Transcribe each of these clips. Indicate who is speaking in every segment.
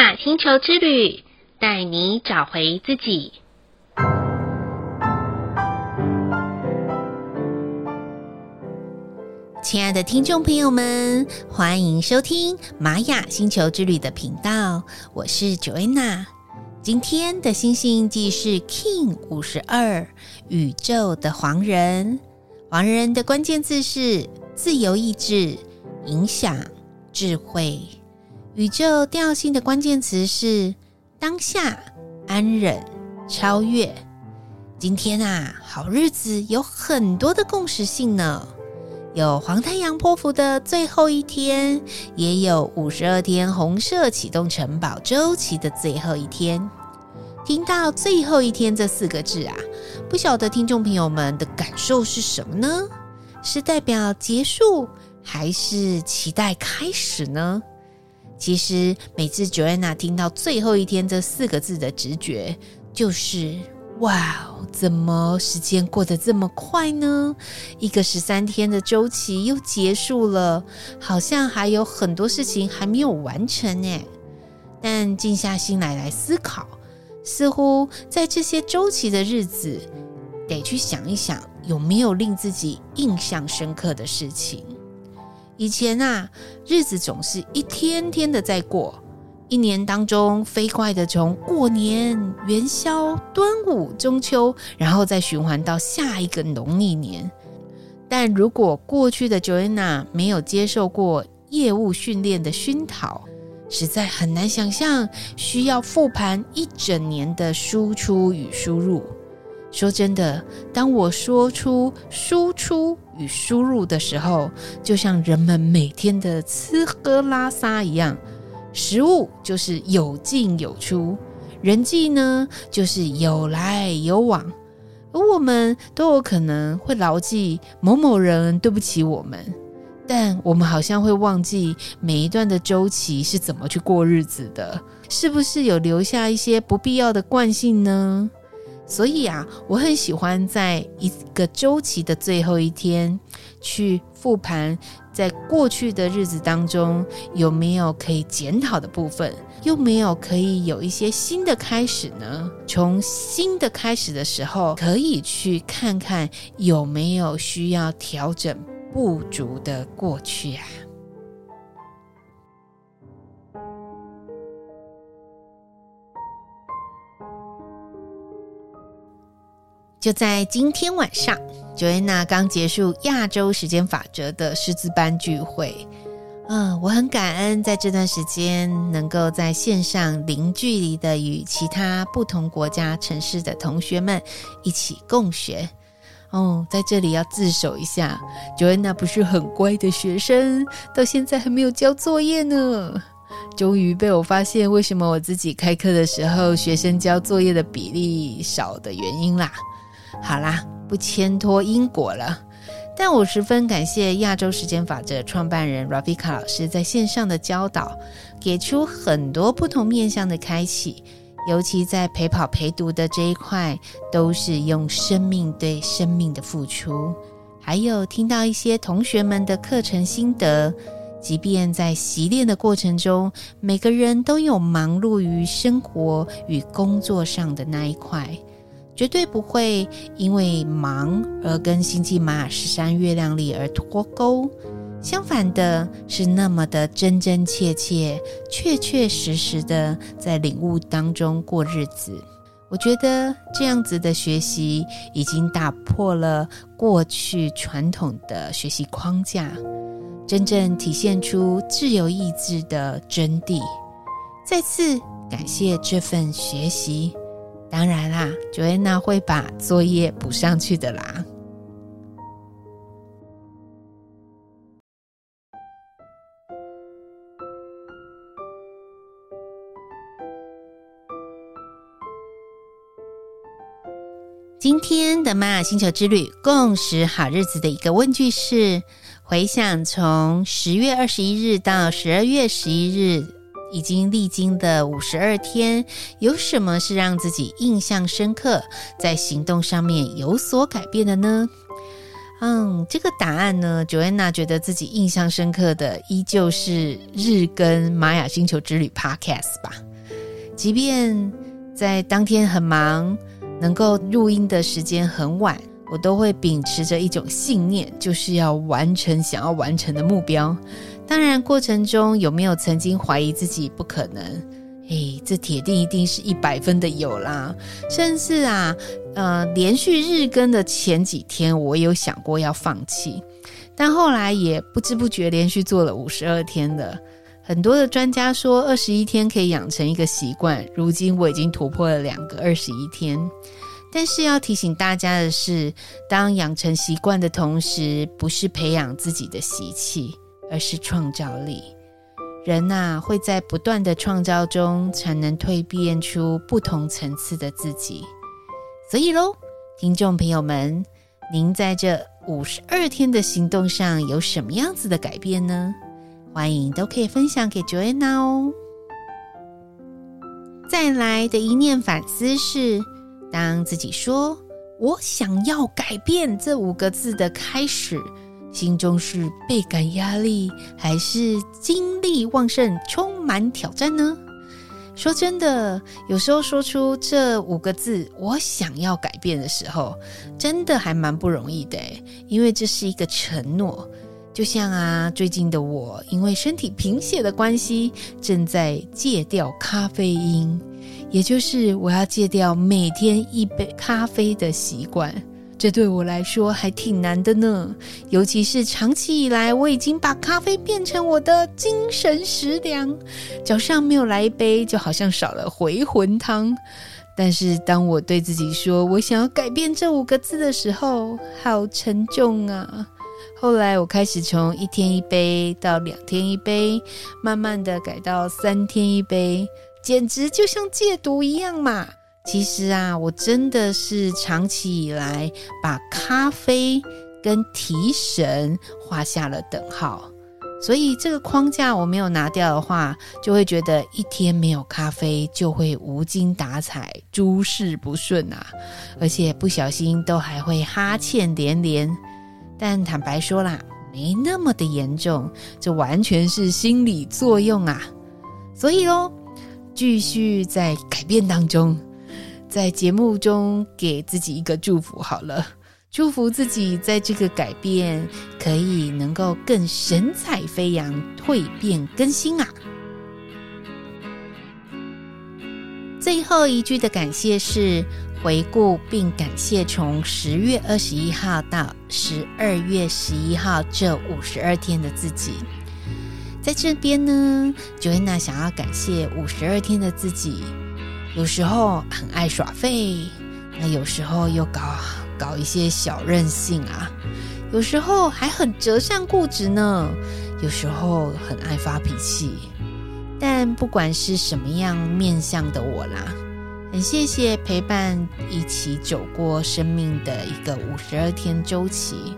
Speaker 1: 雅星球之旅，带你找回自己。
Speaker 2: 亲爱的听众朋友们，欢迎收听玛雅星球之旅的频道，我是 Joanna。今天的星系印记是 King 五十二，宇宙的黄人。黄人的关键字是自由意志、影响、智慧。宇宙调性的关键词是当下、安忍、超越。今天啊，好日子有很多的共识性呢，有黄太阳波符的最后一天，也有五十二天红色启动城堡周期的最后一天。听到“最后一天”这四个字啊，不晓得听众朋友们的感受是什么呢？是代表结束，还是期待开始呢？其实每次 Joanna 听到“最后一天”这四个字的直觉，就是哇，怎么时间过得这么快呢？一个十三天的周期又结束了，好像还有很多事情还没有完成呢。但静下心来来思考，似乎在这些周期的日子，得去想一想，有没有令自己印象深刻的事情。以前啊，日子总是一天天的在过，一年当中飞快的从过年、元宵、端午、中秋，然后再循环到下一个农历年。但如果过去的 Joanna 没有接受过业务训练的熏陶，实在很难想象需要复盘一整年的输出与输入。说真的，当我说出输出与输入的时候，就像人们每天的吃喝拉撒一样，食物就是有进有出，人际呢就是有来有往，而我们都有可能会牢记某某人对不起我们，但我们好像会忘记每一段的周期是怎么去过日子的，是不是有留下一些不必要的惯性呢？所以啊，我很喜欢在一个周期的最后一天去复盘，在过去的日子当中有没有可以检讨的部分，又没有可以有一些新的开始呢？从新的开始的时候，可以去看看有没有需要调整不足的过去啊。就在今天晚上，Joanna 刚结束亚洲时间法则的师资班聚会。嗯，我很感恩在这段时间能够在线上零距离的与其他不同国家城市的同学们一起共学。哦，在这里要自首一下，Joanna 不是很乖的学生，到现在还没有交作业呢。终于被我发现为什么我自己开课的时候学生交作业的比例少的原因啦。好啦，不牵拖因果了。但我十分感谢亚洲时间法则创办人 Ravika 老师在线上的教导，给出很多不同面向的开启。尤其在陪跑陪读的这一块，都是用生命对生命的付出。还有听到一些同学们的课程心得，即便在习练的过程中，每个人都有忙碌于生活与工作上的那一块。绝对不会因为忙而跟星际玛雅十三月亮历而脱钩，相反的是那么的真真切切、确确实实的在领悟当中过日子。我觉得这样子的学习已经打破了过去传统的学习框架，真正体现出自由意志的真谛。再次感谢这份学习。当然啦，Joanna 会把作业补上去的啦。今天的玛雅星球之旅共识好日子的一个问句是：回想从十月二十一日到十二月十一日。已经历经的五十二天，有什么是让自己印象深刻，在行动上面有所改变的呢？嗯，这个答案呢，Joanna 觉得自己印象深刻的，依旧是日更玛雅星球之旅 Podcast 吧。即便在当天很忙，能够录音的时间很晚，我都会秉持着一种信念，就是要完成想要完成的目标。当然，过程中有没有曾经怀疑自己不可能？诶，这铁定一定是一百分的有啦。甚至啊，呃，连续日更的前几天，我有想过要放弃，但后来也不知不觉连续做了五十二天了。很多的专家说，二十一天可以养成一个习惯。如今我已经突破了两个二十一天。但是要提醒大家的是，当养成习惯的同时，不是培养自己的习气，而是创造力。人呐、啊，会在不断的创造中，才能蜕变出不同层次的自己。所以喽，听众朋友们，您在这五十二天的行动上有什么样子的改变呢？欢迎都可以分享给 Joanna 哦。再来的一念反思是，当自己说“我想要改变”这五个字的开始，心中是倍感压力，还是精力旺盛、充满挑战呢？说真的，有时候说出这五个字“我想要改变”的时候，真的还蛮不容易的，因为这是一个承诺。就像啊，最近的我因为身体贫血的关系，正在戒掉咖啡因，也就是我要戒掉每天一杯咖啡的习惯。这对我来说还挺难的呢，尤其是长期以来，我已经把咖啡变成我的精神食粮，早上没有来一杯，就好像少了回魂汤。但是当我对自己说我想要改变这五个字的时候，好沉重啊。后来我开始从一天一杯到两天一杯，慢慢的改到三天一杯，简直就像戒毒一样嘛。其实啊，我真的是长期以来把咖啡跟提神画下了等号，所以这个框架我没有拿掉的话，就会觉得一天没有咖啡就会无精打采、诸事不顺啊，而且不小心都还会哈欠连连。但坦白说啦，没那么的严重，这完全是心理作用啊。所以喽，继续在改变当中，在节目中给自己一个祝福好了，祝福自己在这个改变可以能够更神采飞扬、蜕变更新啊。最后一句的感谢是。回顾并感谢从十月二十一号到十二月十一号这五十二天的自己，在这边呢，Joanna 想要感谢五十二天的自己。有时候很爱耍废，那有时候又搞搞一些小任性啊，有时候还很折善固执呢，有时候很爱发脾气。但不管是什么样面向的我啦。很谢谢陪伴，一起走过生命的一个五十二天周期。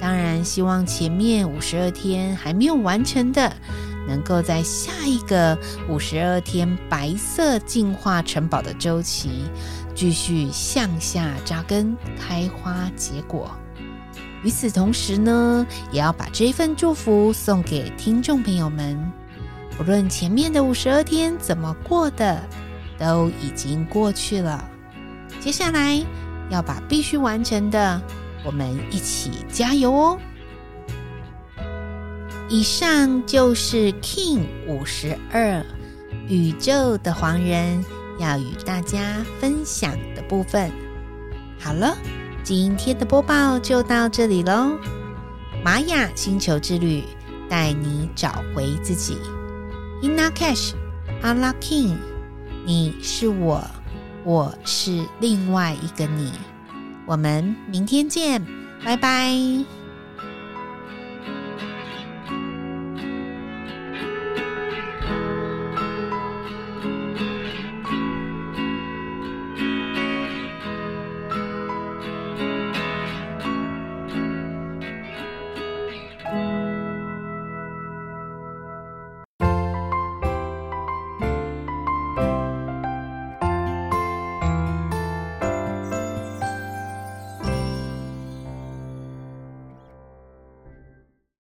Speaker 2: 当然，希望前面五十二天还没有完成的，能够在下一个五十二天白色进化城堡的周期，继续向下扎根、开花结果。与此同时呢，也要把这份祝福送给听众朋友们。不论前面的五十二天怎么过的。都已经过去了，接下来要把必须完成的，我们一起加油哦！以上就是 King 五十二宇宙的黄人要与大家分享的部分。好了，今天的播报就到这里喽。玛雅星球之旅带你找回自己，In Lak'ech A La K'in。你是我，我是另外一个你。我们明天见，拜拜。